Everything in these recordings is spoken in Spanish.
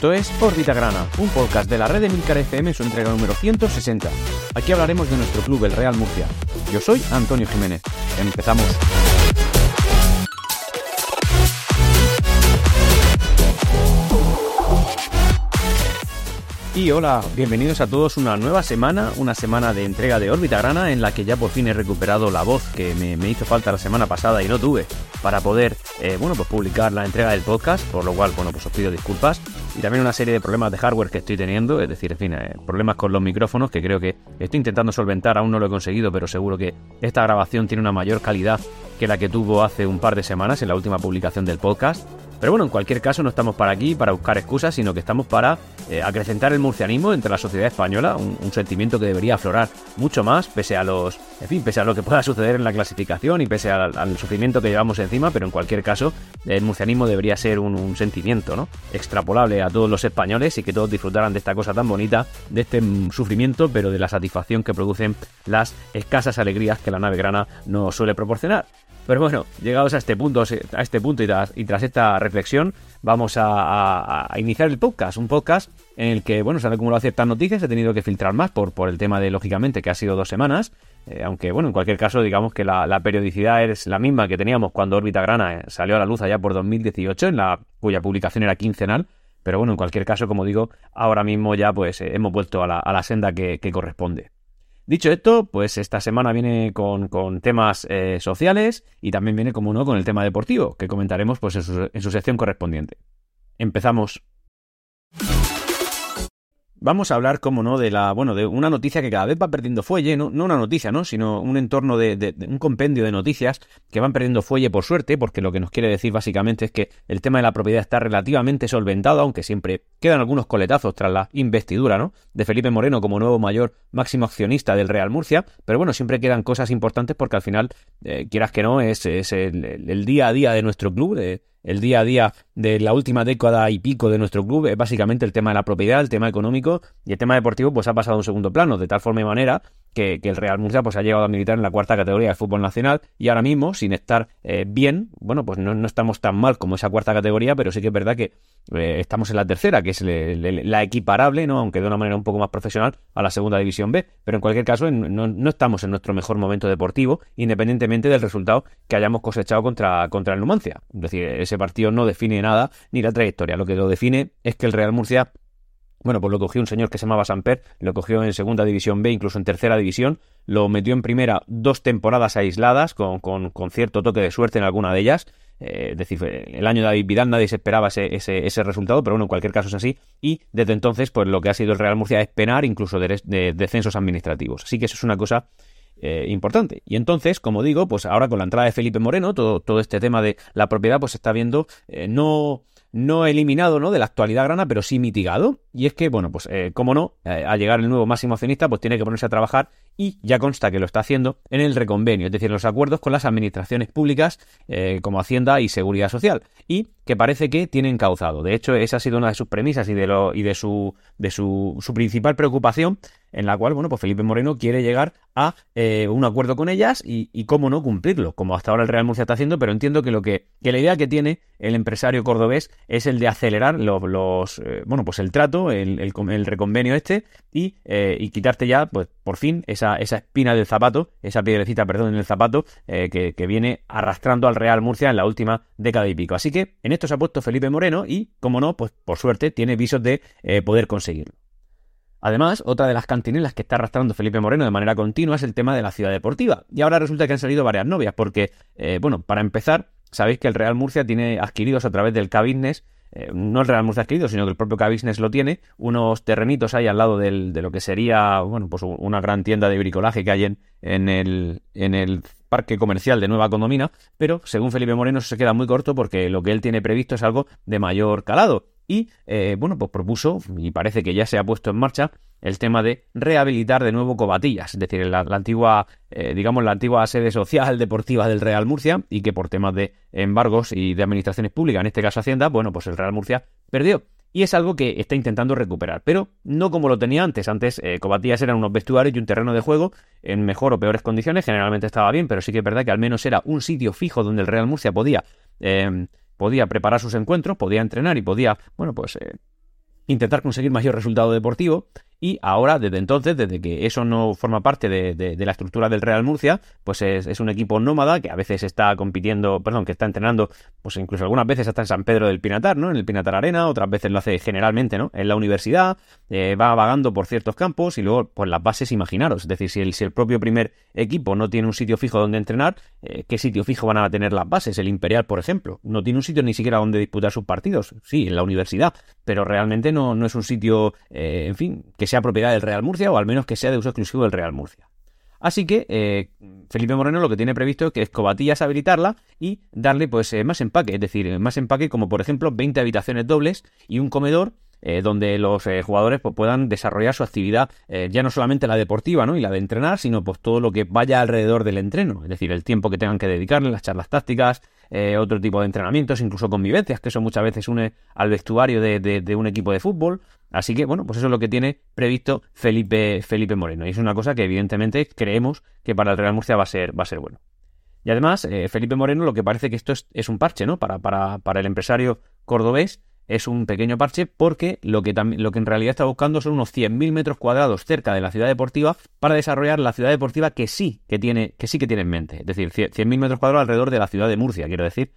Esto es Órbita Grana, un podcast de la red de Milcar FM su entrega número 160. Aquí hablaremos de nuestro club, el Real Murcia. Yo soy Antonio Jiménez. Empezamos. Y hola, bienvenidos a todos una nueva semana, una semana de entrega de órbita grana en la que ya por fin he recuperado la voz que me, hizo falta la semana pasada y no tuve para poder, eh, bueno, pues publicar la entrega del podcast, por lo cual, bueno, pues os pido disculpas. Y también una serie de problemas de hardware que estoy teniendo, es decir, en fin, eh, problemas con los micrófonos que creo que estoy intentando solventar, aún no lo he conseguido, pero seguro que esta grabación tiene una mayor calidad que la que tuvo hace un par de semanas en la última publicación del podcast. Pero bueno, en cualquier caso no estamos para aquí para buscar excusas, sino que estamos para eh, acrecentar el murcianismo entre la sociedad española, un, sentimiento que debería aflorar mucho más, pese a los, en fin, pese a lo que pueda suceder en la clasificación y pese al, sufrimiento que llevamos encima, pero en cualquier caso, el murcianismo debería ser un, sentimiento, ¿no? Extrapolable a todos los españoles y que todos disfrutaran de esta cosa tan bonita, de este sufrimiento, pero de la satisfacción que producen las escasas alegrías que la nave grana nos suele proporcionar. Pero bueno, llegados a este punto, a este punto y tras, esta reflexión, vamos a, iniciar el podcast. Un podcast en el que, bueno, se han acumulado ciertas noticias, he tenido que filtrar más por, por el tema de, lógicamente, que ha sido dos semanas. Eh, aunque, bueno, en cualquier caso, digamos que la, periodicidad es la misma que teníamos cuando Órbita Grana eh, salió a la luz allá por 2018, en la cuya publicación era quincenal. Pero bueno, en cualquier caso, como digo, ahora mismo ya pues eh, hemos vuelto a la, senda que corresponde. Dicho esto, pues esta semana viene con, temas eh, sociales y también viene, como uno, con el tema deportivo, que comentaremos pues, en su sección correspondiente. Empezamos. Vamos a hablar, como no, de la, bueno, de una noticia que cada vez va perdiendo fuelle, no, no una noticia, ¿no? Sino un entorno de, un compendio de noticias que van perdiendo fuelle por suerte, porque lo que nos quiere decir básicamente es que el tema de la propiedad está relativamente solventado, aunque siempre quedan algunos coletazos tras la investidura, ¿no? De Felipe Moreno como nuevo mayor máximo accionista del Real Murcia, pero bueno, siempre quedan cosas importantes porque al final, eh, quieras que no, es, es el, día a día de nuestro club, de, el día a día de la última década y pico de nuestro club es básicamente el tema de la propiedad, el tema económico y el tema deportivo pues ha pasado a un segundo plano, de tal forma y manera que, el Real Murcia pues ha llegado a militar en la cuarta categoría de fútbol nacional y ahora mismo, sin estar eh, bien, bueno, pues no, estamos tan mal como esa cuarta categoría, pero sí que es verdad que eh, estamos en la tercera, que es la equiparable, ¿no? aunque de una manera un poco más profesional, a la segunda división B, pero en cualquier caso no, no, estamos en nuestro mejor momento deportivo, independientemente del resultado que hayamos cosechado contra, contra el Numancia. Es decir, ese partido no define nada ni la trayectoria, lo que lo define es que el Real Murcia bueno, pues lo cogió un señor que se llamaba Samper, lo cogió en segunda división B, incluso en tercera división, lo metió en primera dos temporadas aisladas, con, cierto toque de suerte en alguna de ellas. Eh, es decir, el año de David Vidal nadie se esperaba ese, ese, resultado, pero bueno, en cualquier caso es así. Y desde entonces, pues lo que ha sido el Real Murcia es penar incluso de, descensos administrativos. Así que eso es una cosa eh, importante. Y entonces, como digo, pues ahora con la entrada de Felipe Moreno, todo, todo este tema de la propiedad, pues se está viendo eh, no no eliminado ¿no? de la actualidad grana, pero sí mitigado. Y es que, bueno, pues eh, como no, al llegar el nuevo máximo accionista, pues tiene que ponerse a trabajar y ya consta que lo está haciendo en el reconvenio, es decir, los acuerdos con las administraciones públicas eh, como Hacienda y Seguridad Social, y que parece que tienen causado. De hecho, esa ha sido una de sus premisas y de, lo, y de, su, de su, su principal preocupación en la cual, bueno, pues Felipe Moreno quiere llegar a eh, un acuerdo con ellas y, cómo no cumplirlo, como hasta ahora el Real Murcia está haciendo, pero entiendo que lo que, que la idea que tiene el empresario cordobés es el de acelerar los, eh, bueno, pues el trato, el, el, reconvenio este y, eh, y, quitarte ya, pues por fin, esa, esa espina del zapato, esa piedrecita, perdón, en el zapato que, que, viene arrastrando al Real Murcia en la última década y pico. Así que en esto se ha puesto Felipe Moreno y, como no, pues por suerte tiene visos de poder conseguirlo. Además, otra de las cantinelas que está arrastrando Felipe Moreno de manera continua es el tema de la ciudad deportiva. Y ahora resulta que han salido varias novias, porque, eh, bueno, para empezar, sabéis que el Real Murcia tiene adquiridos a través del K-Business, eh, no el Real Murcia adquirido, sino que el propio K-Business lo tiene, unos terrenitos ahí al lado de lo que sería, bueno, pues una gran tienda de bricolaje que hay en, en, el, en el parque comercial de Nueva Condomina, pero según Felipe Moreno se queda muy corto porque lo que él tiene previsto es algo de mayor calado. Y eh, bueno, pues propuso, y parece que ya se ha puesto en marcha, el tema de rehabilitar de nuevo Cobatillas, es decir, la, antigua, eh, digamos, la antigua sede social deportiva del Real Murcia, y que por temas de embargos y de administraciones públicas, en este caso Hacienda, bueno, pues el Real Murcia perdió. Y es algo que está intentando recuperar, pero no como lo tenía antes. Antes eh, Cobatillas eran unos vestuarios y un terreno de juego en mejor o peores condiciones, generalmente estaba bien, pero sí que es verdad que al menos era un sitio fijo donde el Real Murcia podía podía preparar sus encuentros, podía entrenar y podía, bueno, pues eh, intentar conseguir mayor resultado deportivo y ahora, desde entonces, desde que eso no forma parte de, la estructura del Real Murcia, pues es, un equipo nómada que a veces está compitiendo, perdón, que está entrenando, pues incluso algunas veces hasta en San Pedro del Pinatar, ¿no? En el Pinatar Arena, otras veces lo hace generalmente, ¿no? En la universidad, eh, va vagando por ciertos campos y luego, pues las bases, imaginaros, es decir, si el, si el propio primer equipo no tiene un sitio fijo donde entrenar, eh, ¿qué sitio fijo van a tener las bases? El Imperial, por ejemplo, no tiene un sitio ni siquiera donde disputar sus partidos, sí, en la universidad, pero realmente no, no es un sitio, eh, en fin, que sea propiedad del Real Murcia o al menos que sea de uso exclusivo del Real Murcia. Así que eh, Felipe Moreno lo que tiene previsto es que Escobatillas habilitarla y darle pues eh, más empaque, es decir, más empaque como por ejemplo 20 habitaciones dobles y un comedor eh, donde los jugadores pues, puedan desarrollar su actividad, ya no solamente la deportiva ¿no? y la de entrenar, sino pues todo lo que vaya alrededor del entreno, es decir, el tiempo que tengan que dedicarle, las charlas tácticas, otro tipo de entrenamientos, incluso convivencias, que eso muchas veces une al vestuario de un equipo de fútbol. Así que, bueno, pues eso es lo que tiene previsto Felipe, Felipe Moreno. Y es una cosa que evidentemente creemos que para el Real Murcia va a ser, va a ser bueno. Y además, eh, Felipe Moreno, lo que parece que esto es, un parche, ¿no? Para, para, para, el empresario cordobés es un pequeño parche porque lo que, lo que en realidad está buscando son unos 100.000 metros cuadrados cerca de la ciudad deportiva para desarrollar la ciudad deportiva que sí que tiene, que sí que tiene en mente. Es decir, 100.000 metros cuadrados alrededor de la ciudad de Murcia, quiero decir,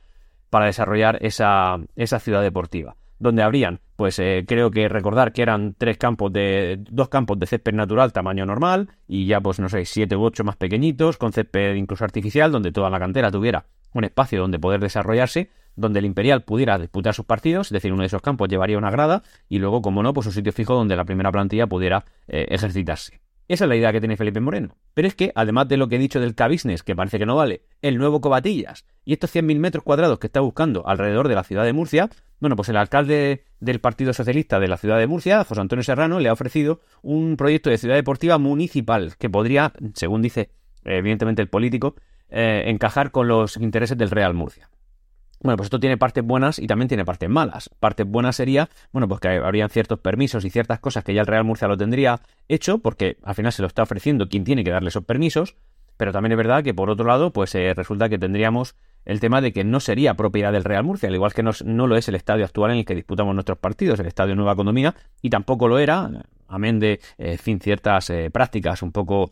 para desarrollar esa, esa ciudad deportiva donde habrían, pues eh, creo que recordar que eran tres campos de, dos campos de césped natural tamaño normal y ya pues no sé, siete u ocho más pequeñitos con césped incluso artificial donde toda la cantera tuviera un espacio donde poder desarrollarse, donde el Imperial pudiera disputar sus partidos, es decir, uno de esos campos llevaría una grada y luego, como no, pues un sitio fijo donde la primera plantilla pudiera eh, ejercitarse. Esa es la idea que tiene Felipe Moreno. Pero es que, además de lo que he dicho del K-Business, que parece que no vale, el nuevo Cobatillas y estos 100.000 metros cuadrados que está buscando alrededor de la ciudad de Murcia, bueno, pues el alcalde del Partido Socialista de la ciudad de Murcia, José Antonio Serrano, le ha ofrecido un proyecto de ciudad deportiva municipal que podría, según dice evidentemente el político, eh, encajar con los intereses del Real Murcia. Bueno, pues esto tiene partes buenas y también tiene partes malas. Partes buenas sería, bueno, pues que habrían ciertos permisos y ciertas cosas que ya el Real Murcia lo tendría hecho, porque al final se lo está ofreciendo quien tiene que darle esos permisos, pero también es verdad que por otro lado, pues eh, resulta que tendríamos el tema de que no sería propiedad del Real Murcia, al igual que no, lo es el estadio actual en el que disputamos nuestros partidos, el estadio Nueva Economía, y tampoco lo era, amén de, eh, fin, ciertas eh, prácticas un poco,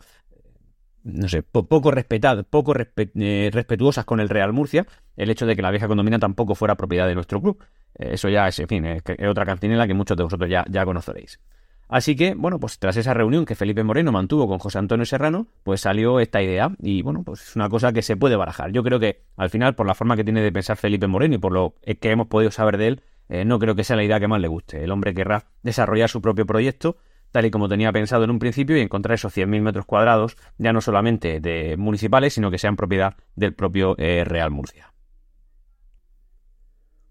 no sé, poco respetadas, poco eh, respetuosas con el Real Murcia, el hecho de que la vieja economía tampoco fuera propiedad de nuestro club. eso ya es, en fin, es, otra cantinela que muchos de vosotros ya, ya conoceréis. Así que, bueno, pues tras esa reunión que Felipe Moreno mantuvo con José Antonio Serrano, pues salió esta idea y, bueno, pues es una cosa que se puede barajar. Yo creo que, al final, por la forma que tiene de pensar Felipe Moreno y por lo que hemos podido saber de él, eh, no creo que sea la idea que más le guste. El hombre querrá desarrollar su propio proyecto tal y como tenía pensado en un principio y encontrar esos 100.000 metros cuadrados ya no solamente de municipales, sino que sean propiedad del propio eh, Real Murcia.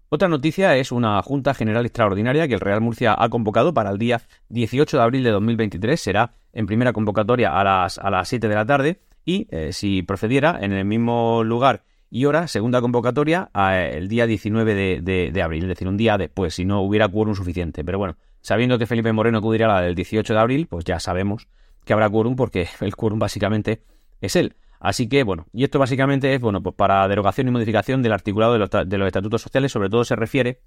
Otra noticia es una Junta General Extraordinaria que el Real Murcia ha convocado para el día 18 de abril de 2023. Será en primera convocatoria a las, a las 7 de la tarde y, eh, si procediera, en el mismo lugar y hora, segunda convocatoria el día 19 de, abril, es decir, un día después, si no hubiera quórum suficiente. Pero bueno, sabiendo que Felipe Moreno acudirá a la del 18 de abril, pues ya sabemos que habrá quórum porque el quórum básicamente es él. Así que, bueno, y esto básicamente es, bueno, pues para derogación y modificación del articulado de los, estatutos sociales, sobre todo se refiere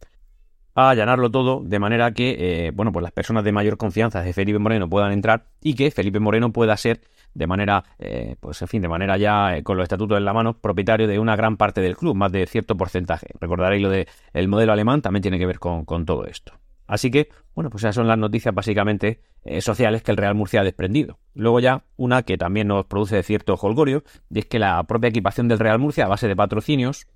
a allanarlo todo de manera que, eh, bueno, pues las personas de mayor confianza de Felipe Moreno puedan entrar y que Felipe Moreno pueda ser de manera, eh, pues en fin, de manera ya eh, con los estatutos en la mano, propietario de una gran parte del club, más de cierto porcentaje. Recordaréis lo del modelo alemán, también tiene que ver con todo esto. Así que, bueno, pues esas son las noticias básicamente eh, sociales que el Real Murcia ha desprendido. Luego ya una que también nos produce cierto holgorio, y es que la propia equipación del Real Murcia a base de patrocinios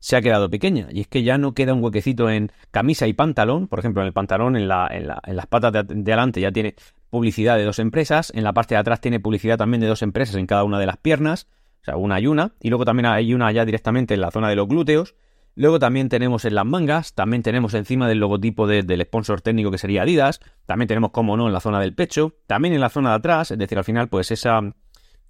se ha quedado pequeña. Y es que ya no queda un huequecito en camisa y pantalón. Por ejemplo, en el pantalón, en, la, en, las patas de, de adelante ya tiene publicidad de dos empresas. En la parte de atrás tiene publicidad también de dos empresas en cada una de las piernas. O sea, una y una. Y luego también hay una ya directamente en la zona de los glúteos. Luego también tenemos en las mangas, también tenemos encima del logotipo del sponsor técnico que sería Adidas, también tenemos, como no, en la zona del pecho, también en la zona de atrás, es decir, al final, pues esa,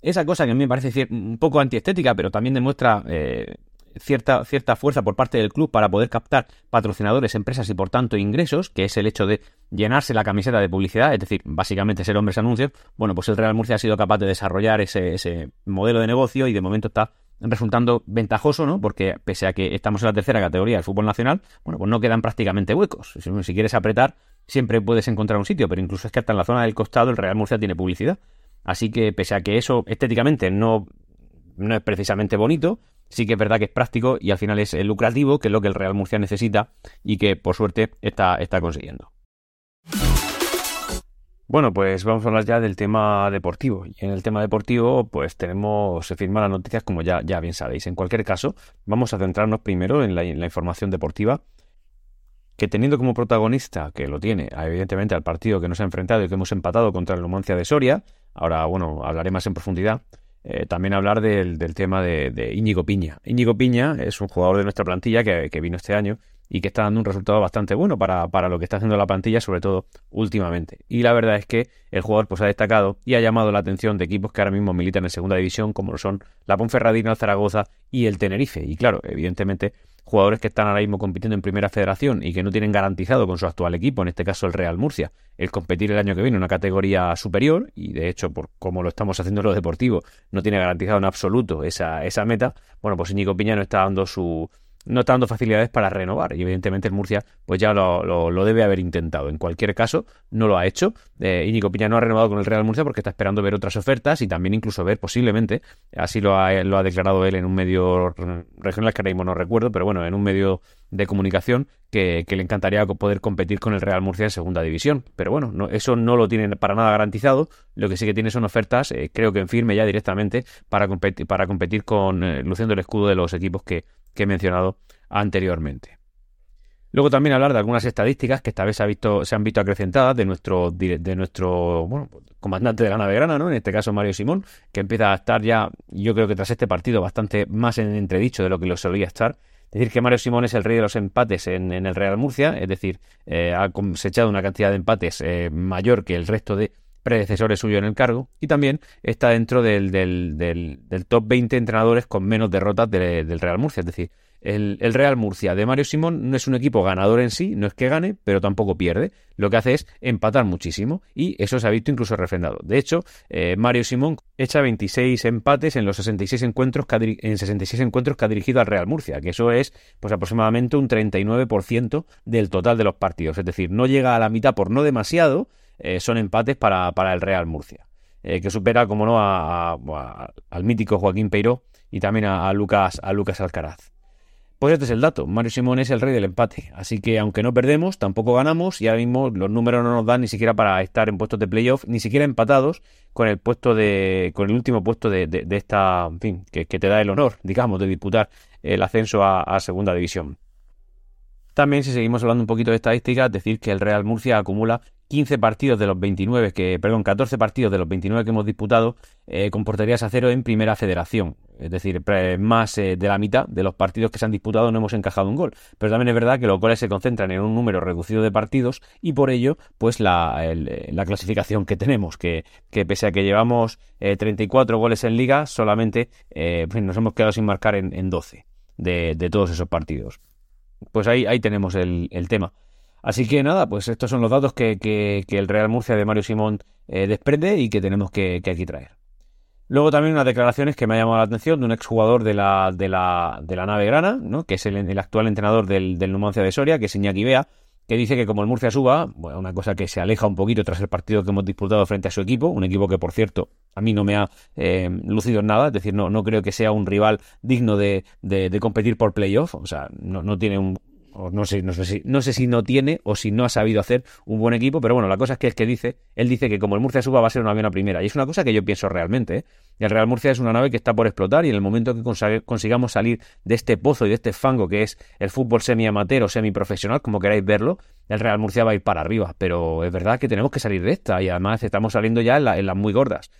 esa cosa que a mí me parece un poco antiestética, pero también demuestra eh, cierta, cierta fuerza por parte del club para poder captar patrocinadores, empresas y por tanto ingresos, que es el hecho de llenarse la camiseta de publicidad, es decir, básicamente ser hombres anuncios, bueno, pues el Real Murcia ha sido capaz de desarrollar ese, ese modelo de negocio y de momento está resultando ventajoso, ¿no? Porque pese a que estamos en la tercera categoría del fútbol nacional, bueno, pues no quedan prácticamente huecos. Si, quieres apretar, siempre puedes encontrar un sitio, pero incluso es que hasta en la zona del costado el Real Murcia tiene publicidad. Así que pese a que eso estéticamente no, no es precisamente bonito, sí que es verdad que es práctico y al final es lucrativo, que es lo que el Real Murcia necesita y que por suerte está, está consiguiendo. Bueno, pues vamos a hablar ya del tema deportivo. Y en el tema deportivo, pues tenemos, se firman las noticias como ya, ya bien sabéis. En cualquier caso, vamos a centrarnos primero en la, información deportiva, que teniendo como protagonista, que lo tiene, evidentemente, al partido que nos ha enfrentado y que hemos empatado contra el Numancia de Soria, ahora, bueno, hablaré más en profundidad, eh, también hablar del, tema de, Íñigo Piña. Íñigo Piña es un jugador de nuestra plantilla que, vino este año y que está dando un resultado bastante bueno para, lo que está haciendo la plantilla, sobre todo últimamente. Y la verdad es que el jugador pues, ha destacado y ha llamado la atención de equipos que ahora mismo militan en segunda división, como lo son la Ponferradina, el Zaragoza y el Tenerife. Y claro, evidentemente jugadores que están ahora mismo compitiendo en primera federación y que no tienen garantizado con su actual equipo, en este caso el Real Murcia, el competir el año que viene en una categoría superior, y de hecho, por como lo estamos haciendo en lo deportivo, no tiene garantizado en absoluto esa, esa meta, bueno, pues Íñigo Piña no está dando su, no está dando facilidades para renovar. Y evidentemente el Murcia pues ya lo, lo, debe haber intentado. En cualquier caso, no lo ha hecho. Eh, Íñigo Piña no ha renovado con el Real Murcia porque está esperando ver otras ofertas y también incluso ver posiblemente, así lo ha, lo ha declarado él en un medio regional que ahora mismo no recuerdo, pero bueno, en un medio de comunicación que, le encantaría poder competir con el Real Murcia en segunda división. Pero bueno, no, eso no lo tiene para nada garantizado. Lo que sí que tiene son ofertas, eh, creo que en firme ya directamente, para, competir, para competir con, eh, luciendo el escudo de los equipos que, que he mencionado anteriormente. Luego también hablar de algunas estadísticas que esta vez se, ha visto, se han visto acrecentadas de nuestro, de nuestro bueno, comandante de la nave grana, ¿no? en este caso Mario Simón, que empieza a estar ya, yo creo que tras este partido, bastante más en entredicho de lo que lo solía estar. Decir, que Mario Simón es el rey de los empates en, el Real Murcia, es decir, eh, ha cosechado una cantidad de empates eh, mayor que el resto de predecesores suyos en el cargo y también está dentro del, del, top 20 entrenadores con menos derrotas del Real Murcia. Es decir, el, Real Murcia de Mario Simón no es un equipo ganador en sí, no es que gane, pero tampoco pierde. Lo que hace es empatar muchísimo y eso se ha visto incluso refrendado. De hecho, eh, Mario Simón echa 26 empates en los 66 encuentros que ha, en 66 encuentros que ha dirigido al Real Murcia, que eso es pues aproximadamente un 39% del total de los partidos. Es decir, no llega a la mitad por no demasiado, eh, son empates para, el Real Murcia. Eh, que supera, como no, al mítico Joaquín Peiró y también a, Lucas, a Lucas Alcaraz. Pues este es el dato. Mario Simón es el rey del empate. Así que aunque no perdemos, tampoco ganamos y ahora mismo los números no nos dan ni siquiera para estar en puestos de playoff, ni siquiera empatados con el puesto de. con el último puesto de, esta. En fin, que, te da el honor, digamos, de disputar el ascenso a segunda división. También, si seguimos hablando un poquito de estadísticas, decir que el Real Murcia acumula 15 partidos de los 29, que, perdón, 14 partidos de los 29 que hemos disputado eh, a cero en primera federación. Es decir, más eh, de la mitad de los partidos que se han disputado no hemos encajado un gol. Pero también es verdad que los goles se concentran en un número reducido de partidos y por ello, pues la, clasificación que tenemos, que, pese a que llevamos 34 eh, goles en liga, solamente pues nos hemos quedado sin marcar en, 12 de todos esos partidos pues ahí, ahí tenemos el, tema. Así que nada, pues estos son los datos que, el Real Murcia de Mario Simón eh, desprende y que tenemos que, aquí traer. Luego también unas declaraciones que me ha llamado la atención de un exjugador de la, de la, nave grana, ¿no? que es el, actual entrenador del, Numancia de Soria, que es Iñaki Bea, que dice que como el Murcia suba, bueno, una cosa que se aleja un poquito tras el partido que hemos disputado frente a su equipo, un equipo que por cierto a mí no me ha eh, lucido en nada, es decir, no, creo que sea un rival digno de, competir por playoff, o sea, no tiene un, no sé, no sé, si, no sé si no tiene o si no ha sabido hacer un buen equipo, pero bueno, la cosa es que es que dice, él dice que como el Murcia suba va a ser una avión a primera, y es una cosa que yo pienso realmente, ¿eh? El Real Murcia es una nave que está por explotar y en el momento que consigamos salir de este pozo y de este fango que es el fútbol semi-amateur o semi-profesional, como queráis verlo, el Real Murcia va a ir para arriba, pero es verdad que tenemos que salir de esta y además estamos saliendo ya en las muy gordas.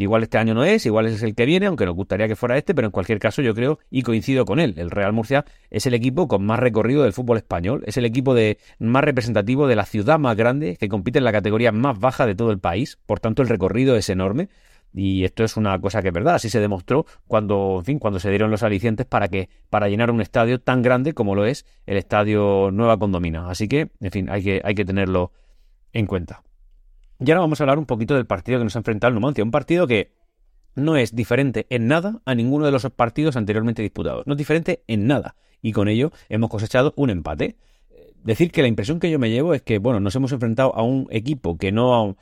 Igual este año no es, igual es el que viene, aunque nos gustaría que fuera este, pero en cualquier caso yo creo y coincido con él. El Real Murcia es el equipo con más recorrido del fútbol español, es el equipo de, más representativo de la ciudad más grande que compite en la categoría más baja de todo el país, por tanto el recorrido es enorme. Y esto es una cosa que es verdad, así se demostró cuando, en fin, cuando se dieron los alicientes para que, para llenar un estadio tan grande como lo es el estadio Nueva Condomina. Así que, en fin, hay que, hay que tenerlo en cuenta. Y ahora vamos a hablar un poquito del partido que nos ha enfrentado el Numancia. Un partido que no es diferente en nada a ninguno de los partidos anteriormente disputados. No es diferente en nada. Y con ello hemos cosechado un empate. decir que la impresión que yo me llevo es que, bueno, nos hemos enfrentado a un equipo que no,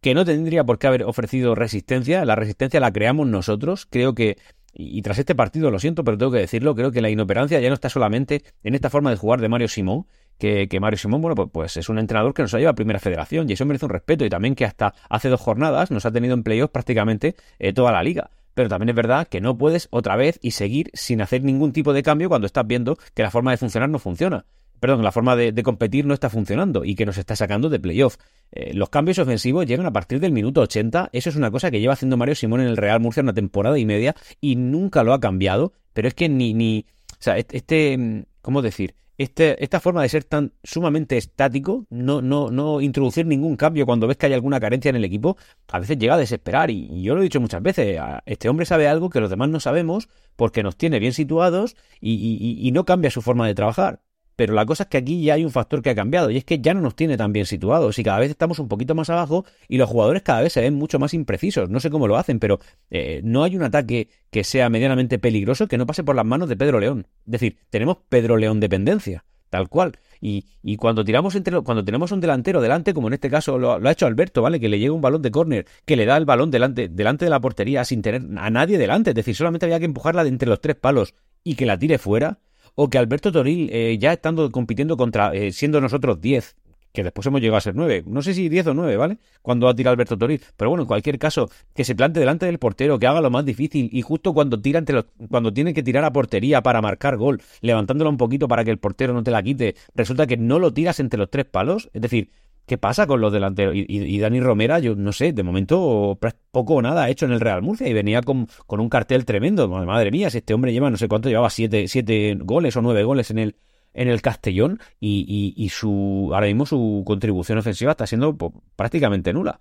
que no tendría por qué haber ofrecido resistencia. La resistencia la creamos nosotros. Creo que, y, tras este partido, lo siento, pero tengo que decirlo, creo que la inoperancia ya no está solamente en esta forma de jugar de Mario Simón, que, Mario Simón, bueno, pues, pues, es un entrenador que nos ha llevado a Primera Federación y eso merece un respeto y también que hasta hace dos jornadas nos ha tenido en playoffs prácticamente eh, toda la liga. Pero también es verdad que no puedes otra vez y seguir sin hacer ningún tipo de cambio cuando estás viendo que la forma de funcionar no funciona perdón, la forma de, competir no está funcionando y que nos está sacando de playoff. Eh, los cambios ofensivos llegan a partir del minuto 80. Eso es una cosa que lleva haciendo Mario Simón en el Real Murcia una temporada y media y nunca lo ha cambiado. Pero es que ni, ni, o sea, este, ¿cómo decir? Este, esta forma de ser tan sumamente estático, no, no, no introducir ningún cambio cuando ves que hay alguna carencia en el equipo, a veces llega a desesperar. Y, yo lo he dicho muchas veces, este hombre sabe algo que los demás no sabemos porque nos tiene bien situados y no cambia su forma de trabajar. Pero la cosa es que aquí ya hay un factor que ha cambiado y es que ya no nos tiene tan bien situados y cada vez estamos un poquito más abajo y los jugadores cada vez se ven mucho más imprecisos. No sé cómo lo hacen, pero eh, no hay un ataque que sea medianamente peligroso que no pase por las manos de Pedro León. Es decir, tenemos Pedro León dependencia, tal cual. Y, cuando tiramos entre cuando tenemos un delantero delante, como en este caso lo, ha hecho Alberto, ¿vale? Que le llega un balón de córner, que le da el balón delante, delante de la portería sin tener a nadie delante. Es decir, solamente había que empujarla de entre los tres palos y que la tire fuera o que Alberto Toril, eh, ya estando compitiendo contra, eh, siendo nosotros 10, que después hemos llegado a ser 9, no sé si 10 o 9, ¿vale? Cuando ha tirado Alberto Toril, pero bueno, en cualquier caso, que se plante delante del portero, que haga lo más difícil. Y justo cuando tira entre los, cuando tiene que tirar a portería para marcar gol, levantándola un poquito para que el portero no te la quite, resulta que no lo tiras entre los tres palos, es decir, ¿Qué pasa con los delanteros? Y, Dani Romera, yo no sé, de momento poco o nada ha hecho en el Real Murcia y venía con, un cartel tremendo. Madre mía, si este hombre lleva no sé cuánto, llevaba siete, siete goles o nueve goles en el, en el Castellón y, y, su ahora mismo su contribución ofensiva está siendo prácticamente nula.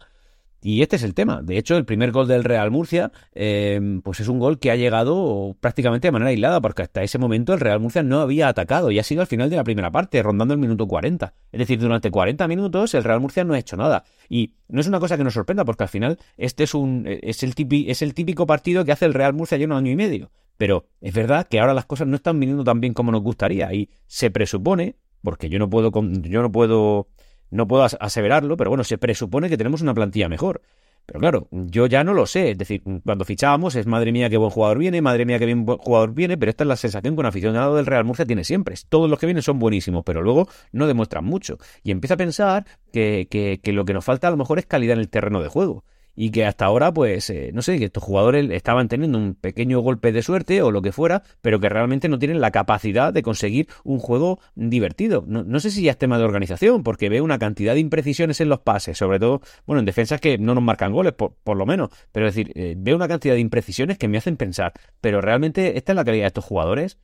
Y este es el tema. De hecho, el primer gol del Real Murcia, em, pues es un gol que ha llegado prácticamente de manera aislada, porque hasta ese momento el Real Murcia no había atacado y ha sido al final de la primera parte, rondando el minuto 40. Es decir, durante 40 minutos el Real Murcia no ha hecho nada. Y no es una cosa que nos sorprenda, porque al final este es un es el, típico, es el típico partido que hace el Real Murcia ya un año y medio. Pero es verdad que ahora las cosas no están viniendo tan bien como nos gustaría. Y se presupone, porque yo no puedo, yo no puedo no puedo aseverarlo, pero bueno, se presupone que tenemos una plantilla mejor. Pero claro, yo ya no lo sé. Es decir, cuando fichábamos es madre mía qué buen jugador viene, madre mía qué bien jugador viene, pero esta es la sensación que un aficionado del Real Murcia tiene siempre. Todos los que vienen son buenísimos, pero luego no demuestran mucho. Y empieza a pensar que, que, que lo que nos falta a lo mejor es calidad en el terreno de juego y que hasta ahora, pues, eh, no sé, que estos jugadores estaban teniendo un pequeño golpe de suerte o lo que fuera, pero que realmente no tienen la capacidad de conseguir un juego divertido. No, sé si ya es tema de organización, porque veo una cantidad de imprecisiones en los pases, sobre todo, bueno, en defensas que no nos marcan goles, por, lo menos, pero es decir, eh, veo una cantidad de imprecisiones que me hacen pensar, pero realmente esta es la calidad de estos jugadores.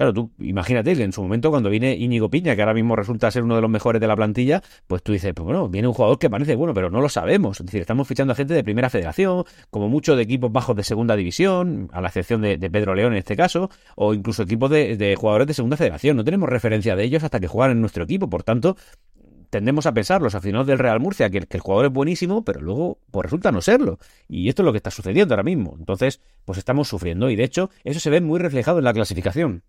Claro, tú imagínate que en su momento cuando viene Íñigo Piña, que ahora mismo resulta ser uno de los mejores de la plantilla, pues tú dices, pues bueno, viene un jugador que parece bueno, pero no lo sabemos. Es decir, estamos fichando a gente de primera federación, como mucho de equipos bajos de segunda división, a la excepción de, Pedro León en este caso, o incluso equipos de, jugadores de segunda federación. No tenemos referencia de ellos hasta que juegan en nuestro equipo, por tanto, tendemos a pensar los aficionados del Real Murcia que, que, el jugador es buenísimo, pero luego pues resulta no serlo. Y esto es lo que está sucediendo ahora mismo. Entonces, pues estamos sufriendo y de hecho eso se ve muy reflejado en la clasificación.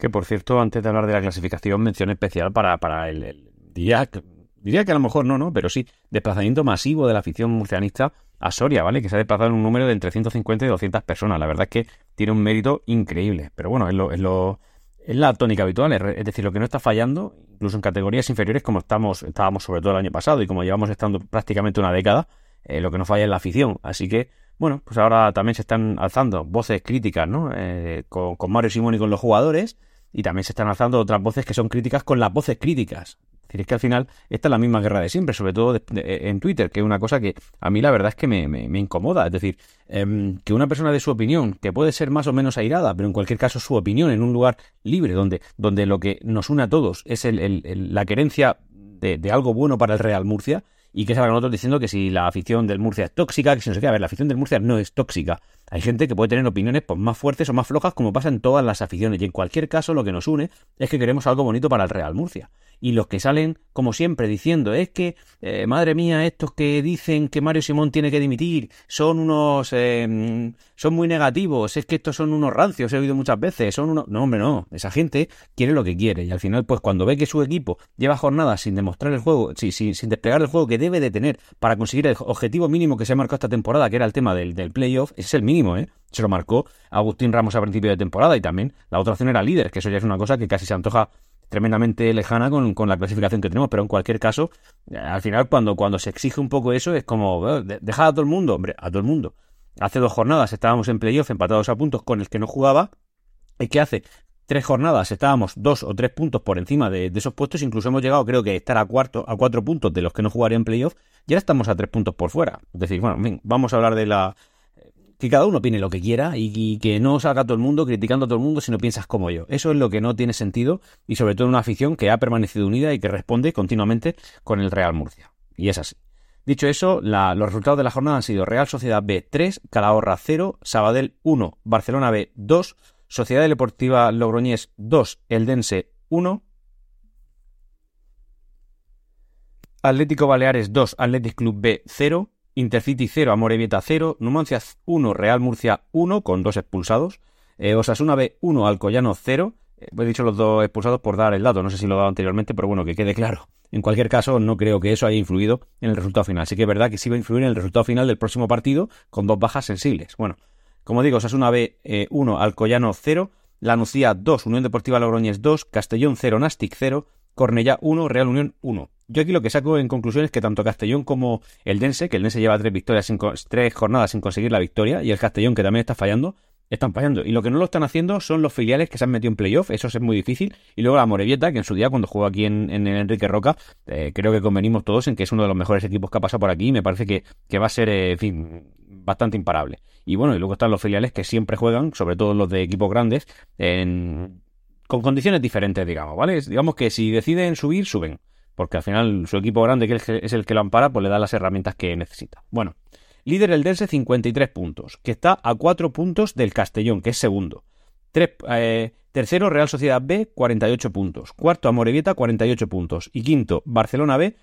Que por cierto, antes de hablar de la clasificación, mención especial para, para el, día, diría que a lo mejor no, ¿no? Pero sí, desplazamiento masivo de la afición murcianista a Soria, ¿vale? Que se ha desplazado en un número de entre 150 y 200 personas. La verdad es que tiene un mérito increíble. Pero bueno, es lo, es lo es la tónica habitual, es decir, lo que no está fallando, incluso en categorías inferiores como estamos, estábamos sobre todo el año pasado y como llevamos estando prácticamente una década, eh, lo que no falla es la afición. Así que, bueno, pues ahora también se están alzando voces críticas, ¿no? Eh, con, con Mario Simón y con los jugadores, y también se están alzando otras voces que son críticas con las voces críticas. Es decir, es que al final esta es la misma guerra de siempre, sobre todo en Twitter, que es una cosa que a mí la verdad es que me, incomoda. Es decir, em, que una persona de su opinión, que puede ser más o menos airada, pero en cualquier caso su opinión en un lugar libre, donde, donde lo que nos une a todos es la querencia de, de, algo bueno para el Real Murcia, y que salgan otros diciendo que si la afición del Murcia es tóxica, que si no sé qué, a ver, la afición del Murcia no es tóxica. Hay gente que puede tener opiniones pues, más fuertes o más flojas, como pasa en todas las aficiones. Y en cualquier caso, lo que nos une es que queremos algo bonito para el Real Murcia. Y los que salen, como siempre, diciendo, es que, eh, madre mía, estos que dicen que Mario Simón tiene que dimitir, son unos, eh, son muy negativos, es que estos son unos rancios, he oído muchas veces, son unos... No, hombre, no, esa gente quiere lo que quiere. Y al final, pues cuando ve que su equipo lleva jornadas sin demostrar el juego, sin, sin, desplegar el juego que debe de tener para conseguir el objetivo mínimo que se ha marcado esta temporada, que era el tema del, del playoff, ese es el mínimo, ¿eh? Se lo marcó Agustín Ramos a principio de temporada y también la otra opción era líder, que eso ya es una cosa que casi se antoja tremendamente lejana con, con, la clasificación que tenemos, pero en cualquier caso, eh, al final cuando, cuando se exige un poco eso es como, dejar a todo el mundo, hombre, a todo el mundo. Hace dos jornadas estábamos en playoff empatados a puntos con el que no jugaba, y que hace tres jornadas estábamos dos o tres puntos por encima de, esos puestos, incluso hemos llegado creo que estar a cuarto, a cuatro puntos de los que no jugarían playoff, y ahora estamos a tres puntos por fuera. Es decir, bueno, vamos a hablar de la, que cada uno opine lo que quiera y, que no salga todo el mundo criticando a todo el mundo si no piensas como yo. Eso es lo que no tiene sentido y sobre todo una afición que ha permanecido unida y que responde continuamente con el Real Murcia. Y es así. Dicho eso, los resultados de la jornada han sido Real Sociedad B 3, Calahorra 0, Sabadell 1, Barcelona B 2, Sociedad Deportiva Logroñés 2, Eldense 1, Atlético Baleares 2, Athletic Club B 0, Intercity 0, Amorebieta 0, Numancia 1, Real Murcia 1, con dos expulsados, eh, Osasuna B 1, Alcoyano 0. Eh, he dicho los dos expulsados por dar el dato, no sé si lo he dado anteriormente, pero bueno, que quede claro. En cualquier caso, no creo que eso haya influido en el resultado final. Sí que es verdad que sí va a influir en el resultado final del próximo partido con dos bajas sensibles. Bueno, como digo, Osasuna B 1, eh, Alcoyano 0, Lanucía 2, Unión Deportiva Logroñés 2, Castellón 0, Nastic 0, Cornellá 1, Real Unión 1. Yo aquí lo que saco en conclusión es que tanto Castellón como el Dense, que el Dense lleva tres victorias, tres jornadas sin conseguir la victoria, y el Castellón, que también está fallando, están fallando. Y lo que no lo están haciendo son los filiales que se han metido en playoff, eso es muy difícil. Y luego la Morevieta, que en su día, cuando jugó aquí en, en Enrique Roca, eh, creo que convenimos todos en que es uno de los mejores equipos que ha pasado por aquí y me parece que, que va a ser, eh, en fin, bastante imparable. Y bueno, y luego están los filiales que siempre juegan, sobre todo los de equipos grandes, en, con condiciones diferentes, digamos, ¿vale? Digamos que si deciden subir, suben porque al final su equipo grande, que es el que lo ampara, pues le da las herramientas que necesita. Bueno, líder el Dense 53 puntos, que está a 4 puntos del Castellón, que es segundo. Eh, tercero, Real Sociedad B, 48 puntos. Cuarto, Amorebieta, 48 puntos. Y quinto, Barcelona B,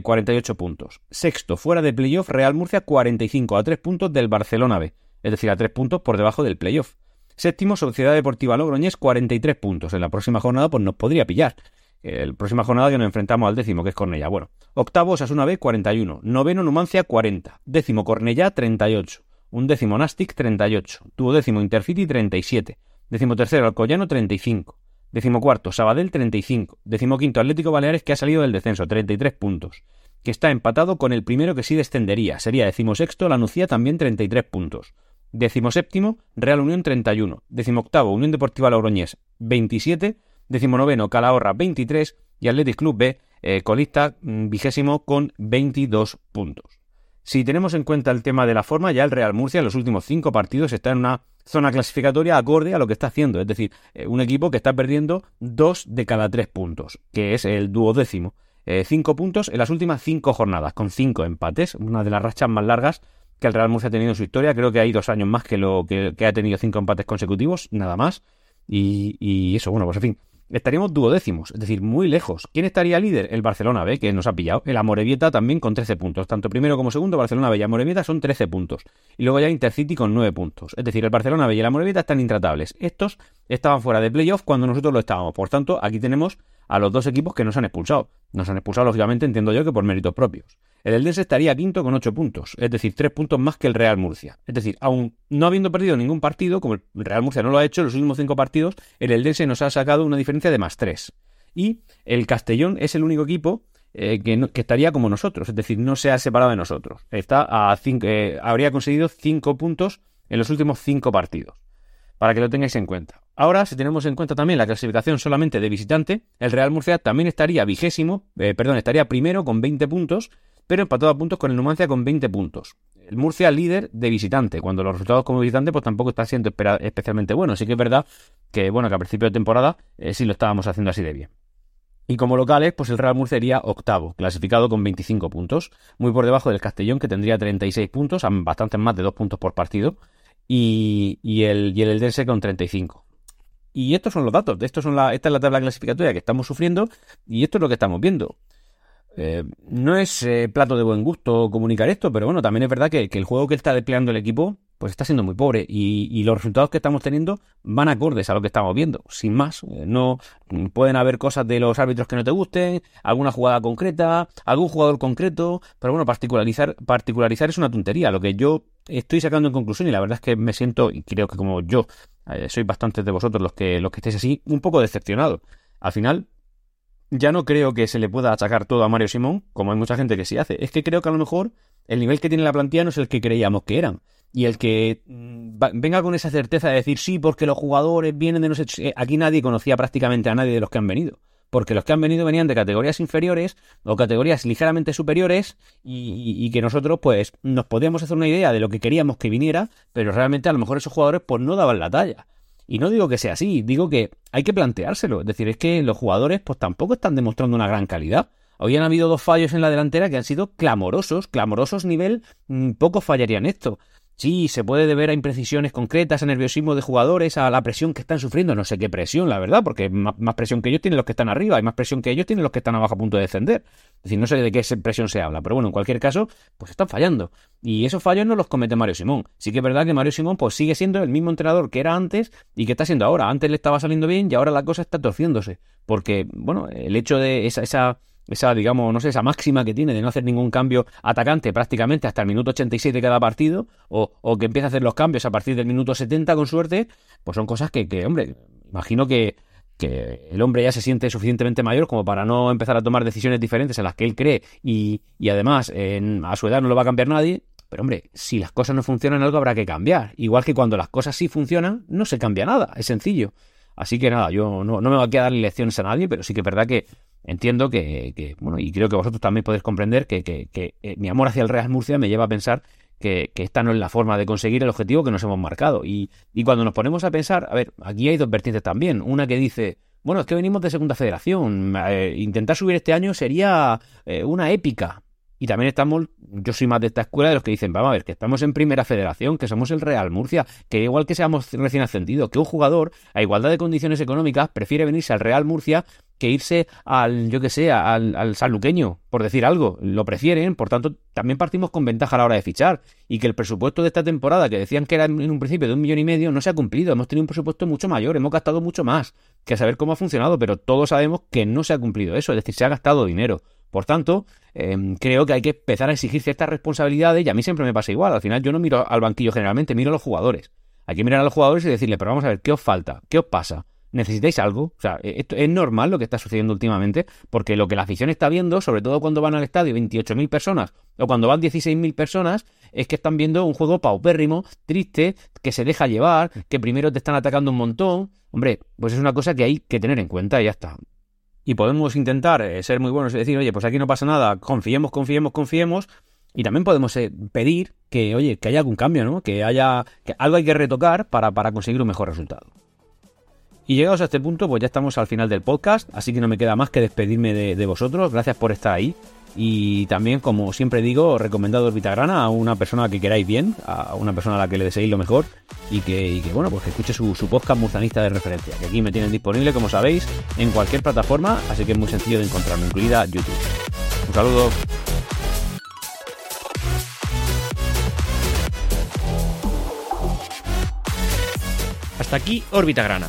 48 eh, puntos. Sexto, fuera de playoff, Real Murcia, 45, a 3 puntos del Barcelona B. Es decir, a 3 puntos por debajo del playoff. Séptimo, Sociedad Deportiva Logroñés, 43 puntos. En la próxima jornada, pues nos podría pillar. El próxima jornada que nos enfrentamos al décimo, que es Cornella. Bueno, octavo Osasuna B 41, noveno Numancia 40, décimo Cornella 38, un décimo Nastic 38, tuvo décimo Intercity 37, décimo tercero Alcoyano 35, décimo cuarto Sabadell 35, décimo quinto Atlético Baleares que ha salido del descenso 33 puntos, que está empatado con el primero que sí descendería, sería décimo sexto La Nucía también 33 puntos. Décimo séptimo, Real Unión 31. Décimo octavo, Unión Deportiva Logroñés 27 decimonoveno Calahorra 23 y Athletic Club B eh, colista mm, vigésimo con 22 puntos. Si tenemos en cuenta el tema de la forma, ya el Real Murcia en los últimos cinco partidos está en una zona clasificatoria acorde a lo que está haciendo, es decir, eh, un equipo que está perdiendo dos de cada tres puntos, que es el duodécimo. Eh, cinco puntos en las últimas cinco jornadas, con cinco empates, una de las rachas más largas que el Real Murcia ha tenido en su historia. Creo que hay dos años más que lo que, ha tenido cinco empates consecutivos, nada más. Y, y, eso, bueno, pues en fin, estaríamos duodécimos, es decir, muy lejos. ¿Quién estaría líder? El Barcelona B, que nos ha pillado. El Amorebieta también con 13 puntos. Tanto primero como segundo, Barcelona B y Amorebieta son 13 puntos. Y luego ya Intercity con 9 puntos. Es decir, el Barcelona B y el Amorebieta están intratables. Estos estaban fuera de playoff cuando nosotros lo estábamos. Por tanto, aquí tenemos a los dos equipos que nos han expulsado. Nos han expulsado, lógicamente, entiendo yo, que por méritos propios. El Eldense estaría quinto con 8 puntos, es decir, 3 puntos más que el Real Murcia. Es decir, aún no habiendo perdido ningún partido, como el Real Murcia no lo ha hecho en los últimos 5 partidos, el Eldense nos ha sacado una diferencia de más 3. Y el Castellón es el único equipo eh, que, estaría como nosotros, es decir, no se ha separado de nosotros. Está a eh, habría conseguido 5 puntos en los últimos 5 partidos, para que lo tengáis en cuenta. Ahora, si tenemos en cuenta también la clasificación solamente de visitante, el Real Murcia también estaría vigésimo, eh, perdón, estaría primero con 20 puntos pero empatado a puntos con el Numancia con 20 puntos. El Murcia líder de visitante, cuando los resultados como visitante pues tampoco están siendo especialmente buenos. Sí que es verdad que, bueno, que a principio de temporada eh, sí lo estábamos haciendo así de bien. Y como locales, pues el Real Murcia sería octavo, clasificado con 25 puntos, muy por debajo del Castellón, que tendría 36 puntos, bastante más de 2 puntos por partido. Y, y el, y el Eldense con 35. Y estos son los datos, estos son la, esta es la tabla clasificatoria que estamos sufriendo y esto es lo que estamos viendo. Eh, no es eh, plato de buen gusto comunicar esto, pero bueno, también es verdad que, el juego que está desplegando el equipo pues está siendo muy pobre y, los resultados que estamos teniendo van acordes a lo que estamos viendo, sin más. Eh, no pueden haber cosas de los árbitros que no te gusten, alguna jugada concreta, algún jugador concreto, pero bueno, particularizar, particularizar es una tontería. Lo que yo estoy sacando en conclusión y la verdad es que me siento, y creo que como yo, soy bastantes de vosotros los que, los que estéis así, un poco decepcionado. Al final, ya no creo que se le pueda achacar todo a Mario Simón, como hay mucha gente que sí hace. Es que creo que a lo mejor el nivel que tiene la plantilla no es el que creíamos que eran. Y el que mm, venga con esa certeza de decir sí, porque los jugadores vienen de no sé. Eh, aquí nadie conocía prácticamente a nadie de los que han venido. Porque los que han venido venían de categorías inferiores o categorías ligeramente superiores y, y que nosotros pues nos podíamos hacer una idea de lo que queríamos que viniera, pero realmente a lo mejor esos jugadores pues no daban la talla. Y no digo que sea así, digo que hay que planteárselo. Es decir, es que los jugadores pues tampoco están demostrando una gran calidad. Hoy han habido dos fallos en la delantera que han sido clamorosos, clamorosos nivel, mm, poco fallarían esto. Sí, se puede deber a imprecisiones concretas, a nerviosismo de jugadores, a la presión que están sufriendo. No sé qué presión, la verdad, porque más, presión que ellos tienen los que están arriba, y más presión que ellos tienen los que están abajo a punto de descender. Es decir, no sé de qué presión se habla, pero bueno, en cualquier caso, pues están fallando. Y esos fallos no los comete Mario Simón. Sí que es verdad que Mario Simón pues sigue siendo el mismo entrenador que era antes y que está siendo ahora. Antes le estaba saliendo bien y ahora la cosa está torciéndose. Porque, bueno, el hecho de esa, esa esa, digamos, no sé, esa máxima que tiene de no hacer ningún cambio atacante prácticamente hasta el minuto 86 de cada partido, o, o que empieza a hacer los cambios a partir del minuto 70 con suerte, pues son cosas que, que hombre, imagino que, que el hombre ya se siente suficientemente mayor como para no empezar a tomar decisiones diferentes en las que él cree y, y además en, a su edad no lo va a cambiar nadie. Pero hombre, si las cosas no funcionan, algo habrá que cambiar. Igual que cuando las cosas sí funcionan, no se cambia nada, es sencillo. Así que nada, yo no, no me voy a quedar lecciones a nadie, pero sí que es verdad que entiendo que, bueno, y creo que vosotros también podéis comprender que, que, eh, mi amor hacia el Real Murcia me lleva a pensar que, esta no es la forma de conseguir el objetivo que nos hemos marcado. Y, y cuando nos ponemos a pensar, a ver, aquí hay dos vertientes también. Una que dice, bueno, es que venimos de segunda federación, eh, intentar subir este año sería eh, una épica. Y también estamos, yo soy más de esta escuela de los que dicen, vamos a ver, que estamos en primera federación, que somos el Real Murcia, que igual que seamos recién ascendidos, que un jugador, a igualdad de condiciones económicas, prefiere venirse al Real Murcia que irse al, yo que sé, al, al por decir algo. Lo prefieren, por tanto, también partimos con ventaja a la hora de fichar. Y que el presupuesto de esta temporada, que decían que era en un principio de un millón y medio, no se ha cumplido. Hemos tenido un presupuesto mucho mayor, hemos gastado mucho más, que saber cómo ha funcionado, pero todos sabemos que no se ha cumplido eso, es decir, se ha gastado dinero. Por tanto, em, creo que hay que empezar a exigir ciertas responsabilidades y a mí siempre me pasa igual. Al final yo no miro al banquillo generalmente, miro a los jugadores. Hay que mirar a los jugadores y decirle, pero vamos a ver, ¿qué os falta? ¿Qué os pasa? ¿Necesitáis algo? O sea, e-, esto es normal lo que está sucediendo últimamente, porque lo que la afición está viendo, sobre todo cuando van al estadio 28.000 personas o cuando van 16.000 personas, es que están viendo un juego paupérrimo, triste, que se deja llevar, que primero te están atacando un montón. Hombre, pues es una cosa que hay que tener en cuenta y ya está y podemos intentar eh, ser muy buenos y decir, oye, pues aquí no pasa nada, confiemos, confiemos, confiemos. Y también podemos eh, pedir que, oye, que haya algún cambio, ¿no? Que haya, que algo hay que retocar para, para conseguir un mejor resultado. Y llegados a este punto, pues ya estamos al final del podcast, así que no me queda más que despedirme de vosotros. Gracias por estar ahí. Y también, como siempre digo, recomendado Vitagrana a una persona que queráis bien, a una persona a la que le deseéis lo mejor y que, bueno, pues que escuche su, podcast muzanista de referencia, que aquí me tienen disponible, como sabéis, en cualquier plataforma, así que es muy sencillo de encontrarme, incluida YouTube. Un saludo. Hasta aquí Órbita Grana